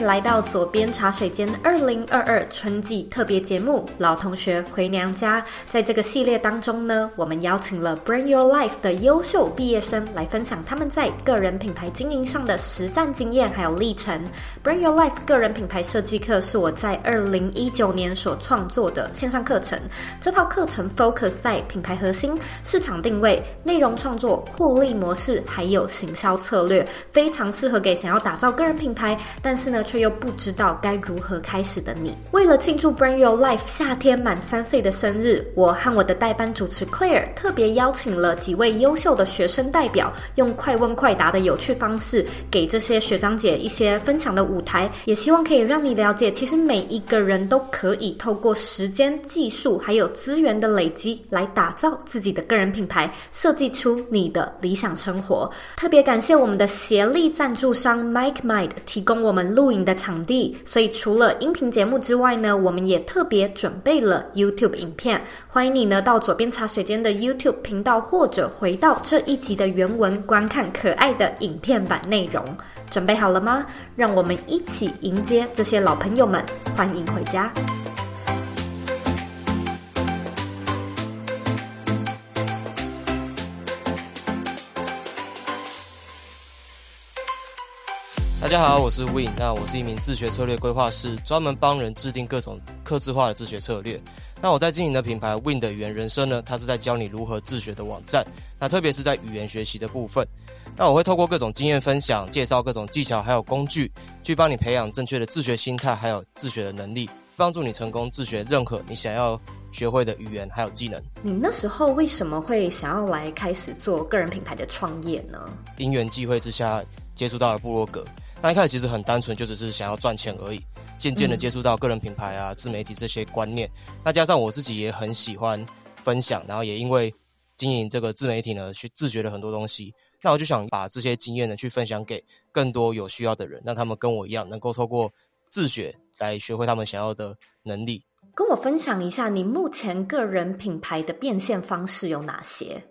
来到左边茶水间二零二二春季特别节目《老同学回娘家》。在这个系列当中呢，我们邀请了 Brand Your Life 的优秀毕业生来分享他们在个人品牌经营上的实战经验还有历程。Brand Your Life 个人品牌设计课是我在二零一九年所创作的线上课程。这套课程 focus 在品牌核心、市场定位、内容创作、获利模式还有行销策略，非常适合给想要打造个人品牌，但是呢，却又不知道该如何开始的你。为了庆祝 Brand Your Life 夏天满三岁的生日，我和我的代班主持 Claire 特别邀请了几位优秀的学生代表，用快问快答的有趣方式，给这些学长姐一些分享的舞台，也希望可以让你了解，其实每一个人都可以透过时间、技术还有资源的累积，来打造自己的个人品牌，设计出你的理想生活。特别感谢我们的协力赞助商 MikeMind 提供我们录影的场地，所以除了音频节目之外呢，我们也特别准备了 YouTube 影片。欢迎你呢到左边茶水间的 YouTube 频道，或者回到这一集的原文观看可爱的影片版内容。准备好了吗？让我们一起迎接这些老朋友们，欢迎回家。家好，我是 Win，那我是一名自学策略规划师，专门帮人制定各种客制化的自学策略。那我在经营的品牌 Win 的语言人生呢，它是在教你如何自学的网站。那特别是在语言学习的部分，那我会透过各种经验分享，介绍各种技巧还有工具，去帮你培养正确的自学心态，还有自学的能力，帮助你成功自学任何你想要学会的语言还有技能。你那时候为什么会想要来开始做个人品牌的创业呢？因缘际会之下，接触到了部落格。那一开始其实很单纯，就只是想要赚钱而已。渐渐的接触到个人品牌啊、自媒体这些观念，那加上我自己也很喜欢分享，然后也因为经营这个自媒体呢，去自学了很多东西。那我就想把这些经验呢，去分享给更多有需要的人，让他们跟我一样，能够透过自学来学会他们想要的能力。跟我分享一下，你目前个人品牌的变现方式有哪些？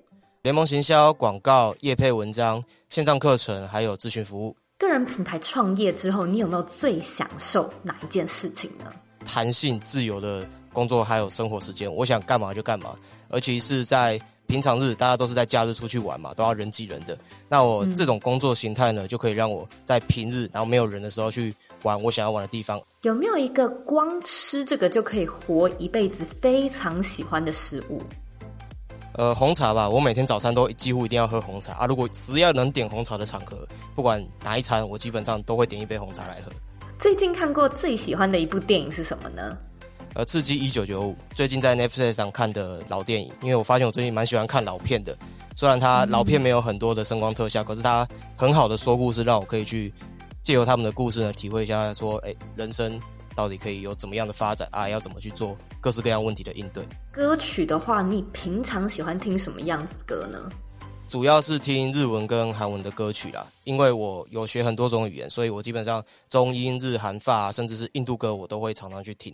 联盟行销、广告、业配文章、线上课程，还有咨询服务。个人品牌创业之后，你有没有最享受哪一件事情呢？弹性自由的工作还有生活时间，我想干嘛就干嘛，而且是在平常日，大家都是在假日出去玩嘛，都要人挤人的。那我这种工作形态呢，嗯、就可以让我在平日，然后没有人的时候去玩我想要玩的地方。有没有一个光吃这个就可以活一辈子非常喜欢的食物？呃，红茶吧，我每天早餐都几乎一定要喝红茶啊。如果只要能点红茶的场合，不管哪一餐，我基本上都会点一杯红茶来喝。最近看过最喜欢的一部电影是什么呢？呃，刺激一九九五，最近在 Netflix 上看的老电影。因为我发现我最近蛮喜欢看老片的，虽然它老片没有很多的声光特效，嗯、可是它很好的说故事，让我可以去借由他们的故事呢，体会一下说，哎，人生。到底可以有怎么样的发展啊？要怎么去做各式各样问题的应对？歌曲的话，你平常喜欢听什么样子歌呢？主要是听日文跟韩文的歌曲啦，因为我有学很多种语言，所以我基本上中英日韩法，甚至是印度歌，我都会常常去听。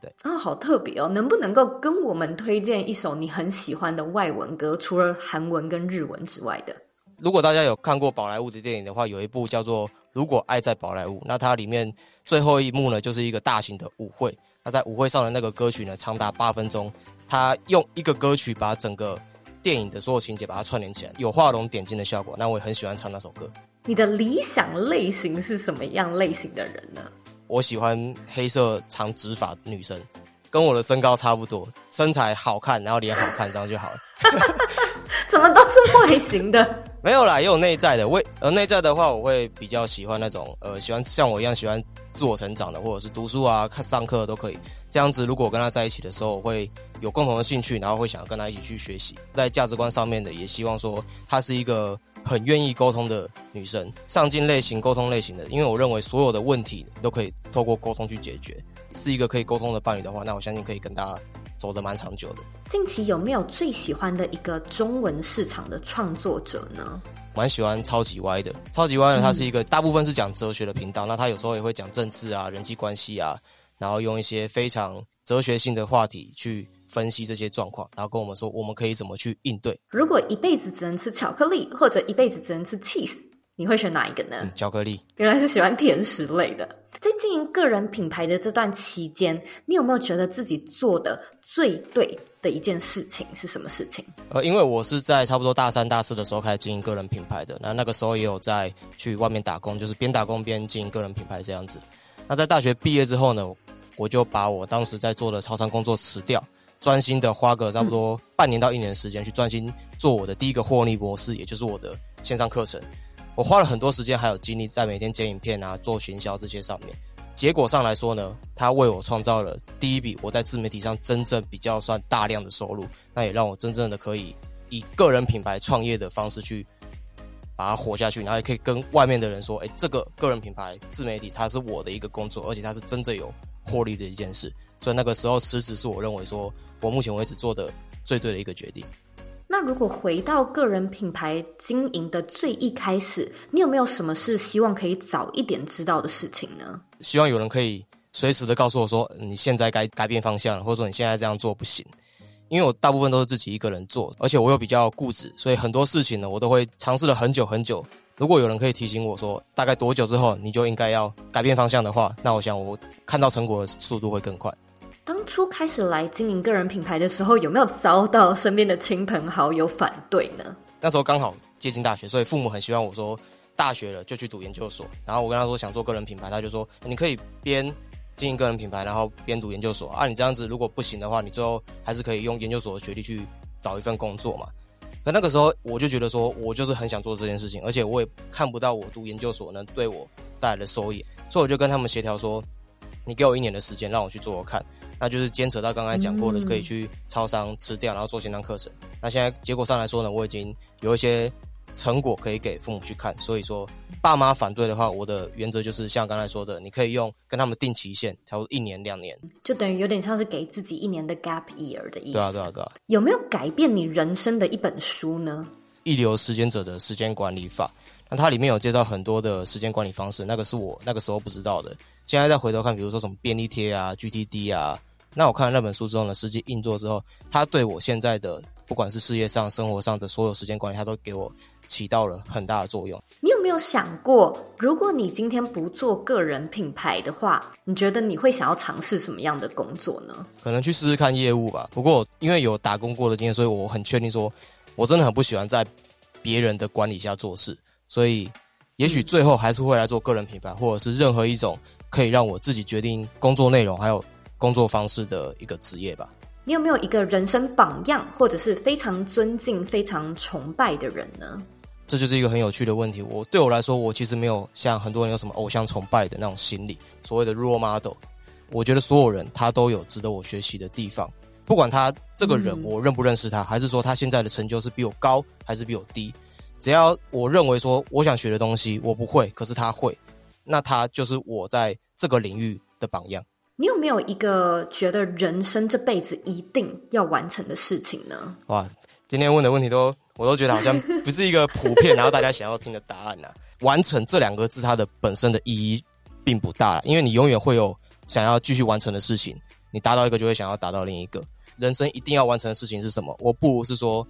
对啊，好特别哦！能不能够跟我们推荐一首你很喜欢的外文歌？除了韩文跟日文之外的？如果大家有看过宝莱坞的电影的话，有一部叫做。如果爱在宝莱坞，那它里面最后一幕呢，就是一个大型的舞会。那在舞会上的那个歌曲呢，长达八分钟。他用一个歌曲把整个电影的所有情节把它串联起来，有画龙点睛的效果。那我也很喜欢唱那首歌。你的理想类型是什么样类型的人呢？我喜欢黑色长直发女生，跟我的身高差不多，身材好看，然后脸好看，这样就好了。怎么都是外形的？没有啦，也有内在的。为呃内在的话，我会比较喜欢那种呃，喜欢像我一样喜欢自我成长的，或者是读书啊、看上课都可以。这样子，如果我跟他在一起的时候，我会有共同的兴趣，然后会想要跟他一起去学习。在价值观上面的，也希望说她是一个很愿意沟通的女生，上进类型、沟通类型的。因为我认为所有的问题都可以透过沟通去解决。是一个可以沟通的伴侣的话，那我相信可以跟大家。走得蛮长久的。近期有没有最喜欢的一个中文市场的创作者呢？蛮喜欢超级歪的，超级歪呢，它是一个大部分是讲哲学的频道，嗯、那他有时候也会讲政治啊、人际关系啊，然后用一些非常哲学性的话题去分析这些状况，然后跟我们说我们可以怎么去应对。如果一辈子只能吃巧克力，或者一辈子只能吃 cheese，你会选哪一个呢？嗯，巧克力。原来是喜欢甜食类的。在经营个人品牌的这段期间，你有没有觉得自己做的最对的一件事情是什么事情？呃，因为我是在差不多大三、大四的时候开始经营个人品牌的，那那个时候也有在去外面打工，就是边打工边经营个人品牌这样子。那在大学毕业之后呢，我就把我当时在做的超商工作辞掉，专心的花个差不多半年到一年的时间去专心做我的第一个获利模式，也就是我的线上课程。我花了很多时间还有精力在每天剪影片啊、做行销这些上面。结果上来说呢，它为我创造了第一笔我在自媒体上真正比较算大量的收入，那也让我真正的可以以个人品牌创业的方式去把它活下去，然后也可以跟外面的人说，哎，这个个人品牌自媒体它是我的一个工作，而且它是真正有获利的一件事。所以那个时候辞职是我认为说我目前为止做的最对的一个决定。那如果回到个人品牌经营的最一开始，你有没有什么是希望可以早一点知道的事情呢？希望有人可以随时的告诉我说，你现在该改变方向，或者说你现在这样做不行。因为我大部分都是自己一个人做，而且我又比较固执，所以很多事情呢，我都会尝试了很久很久。如果有人可以提醒我说，大概多久之后你就应该要改变方向的话，那我想我看到成果的速度会更快。当初开始来经营个人品牌的时候，有没有遭到身边的亲朋好友反对呢？那时候刚好接近大学，所以父母很希望我说大学了就去读研究所。然后我跟他说想做个人品牌，他就说你可以边经营个人品牌，然后边读研究所啊。你这样子如果不行的话，你最后还是可以用研究所的学历去找一份工作嘛。可那个时候我就觉得说，我就是很想做这件事情，而且我也看不到我读研究所能对我带来的收益，所以我就跟他们协调说，你给我一年的时间，让我去做做看。那就是牵扯到刚才讲过的，可以去超商吃掉，然后做线上课程。那现在结果上来说呢，我已经有一些成果可以给父母去看。所以说，爸妈反对的话，我的原则就是像刚才说的，你可以用跟他们定期限，差不多一年两年，就等于有点像是给自己一年的 gap year 的意思。对啊，对啊，对啊。有没有改变你人生的一本书呢？一流时间者的时间管理法。那它里面有介绍很多的时间管理方式，那个是我那个时候不知道的。现在再回头看，比如说什么便利贴啊、GTD 啊。那我看了那本书之后呢，实际运作之后，它对我现在的不管是事业上、生活上的所有时间管理，它都给我起到了很大的作用。你有没有想过，如果你今天不做个人品牌的话，你觉得你会想要尝试什么样的工作呢？可能去试试看业务吧。不过因为有打工过的经验，所以我很确定说，我真的很不喜欢在别人的管理下做事。所以，也许最后还是会来做个人品牌，或者是任何一种可以让我自己决定工作内容，还有。工作方式的一个职业吧。你有没有一个人生榜样，或者是非常尊敬、非常崇拜的人呢？这就是一个很有趣的问题。我对我来说，我其实没有像很多人有什么偶像崇拜的那种心理，所谓的 role model。我觉得所有人他都有值得我学习的地方，不管他这个人我认不认识他，还是说他现在的成就是比我高还是比我低，只要我认为说我想学的东西我不会，可是他会，那他就是我在这个领域的榜样。你有没有一个觉得人生这辈子一定要完成的事情呢？哇，今天问的问题都，我都觉得好像不是一个普遍，然后大家想要听的答案呐、啊。完成这两个字，它的本身的意义并不大，因为你永远会有想要继续完成的事情。你达到一个，就会想要达到另一个。人生一定要完成的事情是什么？我不如是说，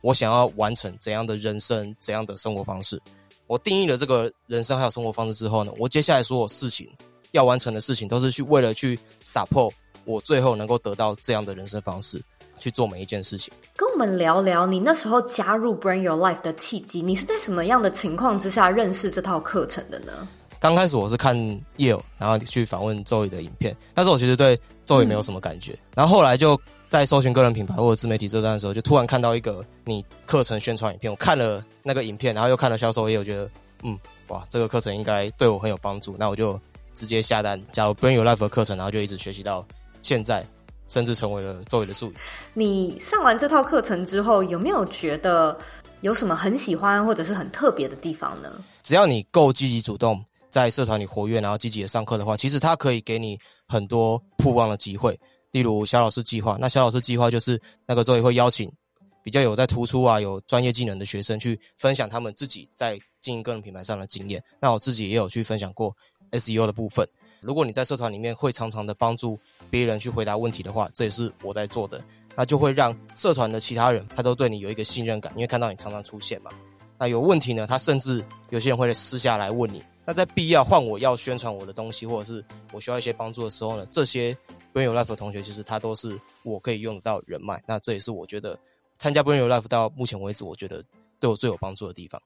我想要完成怎样的人生，怎样的生活方式。我定义了这个人生还有生活方式之后呢，我接下来所有事情。要完成的事情都是去为了去 support 我最后能够得到这样的人生方式去做每一件事情。跟我们聊聊你那时候加入 Bring Your Life 的契机，你是在什么样的情况之下认识这套课程的呢？刚开始我是看 Yale，然后去访问 Zoe 的影片，那时候我其实对 Zoe 没有什么感觉，嗯、然后后来就在搜寻个人品牌或者自媒体这段的时候，就突然看到一个你课程宣传影片，我看了那个影片，然后又看了销售页，我觉得嗯，哇，这个课程应该对我很有帮助，那我就。直接下单加入 Brand Your Life 的课程，然后就一直学习到现在，甚至成为了周围的助理。你上完这套课程之后，有没有觉得有什么很喜欢或者是很特别的地方呢？只要你够积极主动，在社团里活跃，然后积极的上课的话，其实它可以给你很多曝光的机会。例如小老师计划，那小老师计划就是那个周也会邀请比较有在突出啊、有专业技能的学生去分享他们自己在经营个人品牌上的经验。那我自己也有去分享过。SEO 的部分，如果你在社团里面会常常的帮助别人去回答问题的话，这也是我在做的，那就会让社团的其他人他都对你有一个信任感，因为看到你常常出现嘛。那有问题呢，他甚至有些人会私下来问你。那在必要换我要宣传我的东西，或者是我需要一些帮助的时候呢，这些 Bring Your Life 的同学其实他都是我可以用得到人脉。那这也是我觉得参加 Bring Your Life 到目前为止，我觉得对我最有帮助的地方。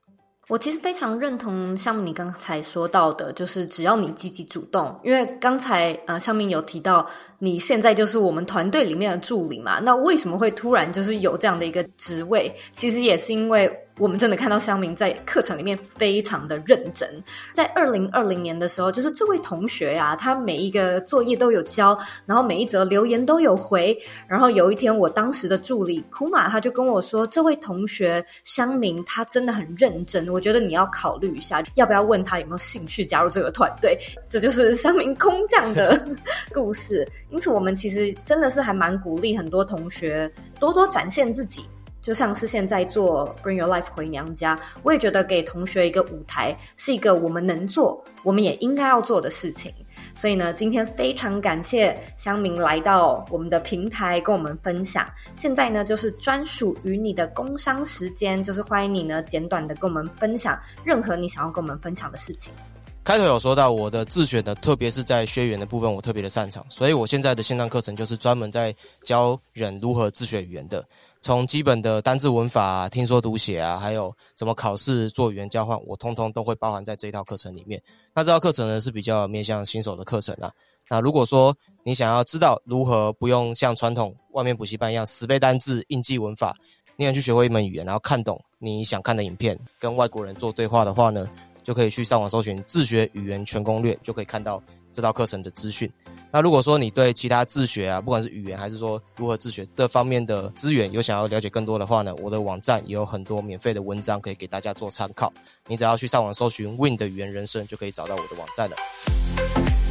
我其实非常认同像你刚才说到的，就是只要你积极主动，因为刚才呃，上面有提到你现在就是我们团队里面的助理嘛，那为什么会突然就是有这样的一个职位？其实也是因为。我们真的看到香明在课程里面非常的认真。在二零二零年的时候，就是这位同学呀、他每一个作业都有交，然后每一则留言都有回。然后有一天，我当时的助理库玛他就跟我说：“这位同学香明，他真的很认真，我觉得你要考虑一下，要不要问他有没有兴趣加入这个团队。”这就是香明空降的 故事。因此，我们其实真的是还蛮鼓励很多同学多多展现自己。就像是现在做 Bring Your Life 回娘家，我也觉得给同学一个舞台是一个我们能做，我们也应该要做的事情。所以呢，今天非常感谢香明来到我们的平台跟我们分享。现在呢，就是专属于你的工商时间，就是欢迎你呢简短的跟我们分享任何你想要跟我们分享的事情。开头有说到我的自学的，特别是在学语言的部分，我特别的擅长，所以我现在的线上课程就是专门在教人如何自学语言的。从基本的单字文法啊、听说读写啊，还有怎么考试做语言交换，我通通都会包含在这一套课程里面。那这套课程呢，是比较面向新手的课程啊。那如果说你想要知道如何不用像传统外面补习班一样死背单字、硬记文法，你想去学会一门语言，然后看懂你想看的影片，跟外国人做对话的话呢，就可以去上网搜寻自学语言全攻略，就可以看到这套课程的资讯。那如果说你对其他自学啊，不管是语言还是说如何自学这方面的资源有想要了解更多的话呢，我的网站也有很多免费的文章可以给大家做参考。你只要去上网搜寻 Win 的语言人生，就可以找到我的网站了。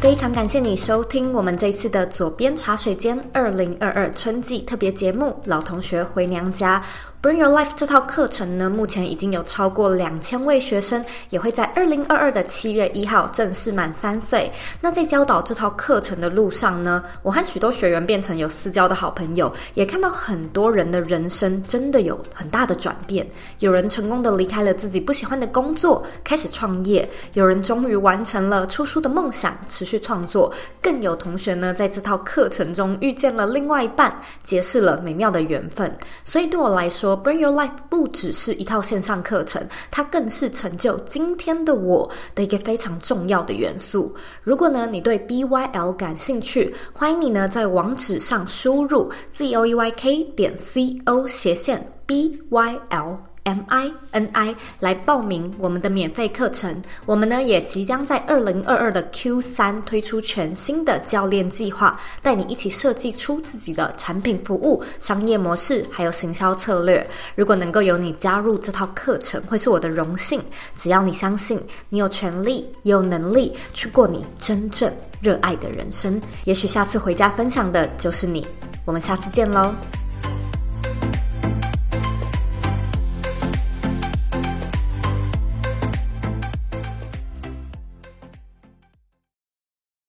非常感谢你收听我们这次的左边茶水间二零二二春季特别节目《老同学回娘家》。Bring Your Life 这套课程呢，目前已经有超过两千位学生，也会在二零二二的七月一号正式满三岁。那在教导这套课程的路上呢，我和许多学员变成有私交的好朋友，也看到很多人的人生真的有很大的转变。有人成功的离开了自己不喜欢的工作，开始创业；有人终于完成了出书的梦想，持去创作；更有同学呢，在这套课程中遇见了另外一半，结识了美妙的缘分。所以对我来说，Bring Your Life 不只是一套线上课程，它更是成就今天的我的一个非常重要的元素。如果呢，你对 BYL 感兴趣，欢迎你呢在网址上输入 zoeyk 点 co 斜线 BYL。M I N I 来报名我们的免费课程。我们呢也即将在二零二二的 Q 三推出全新的教练计划，带你一起设计出自己的产品、服务、商业模式，还有行销策略。如果能够有你加入这套课程，会是我的荣幸。只要你相信，你有权利，也有能力去过你真正热爱的人生。也许下次回家分享的就是你。我们下次见喽。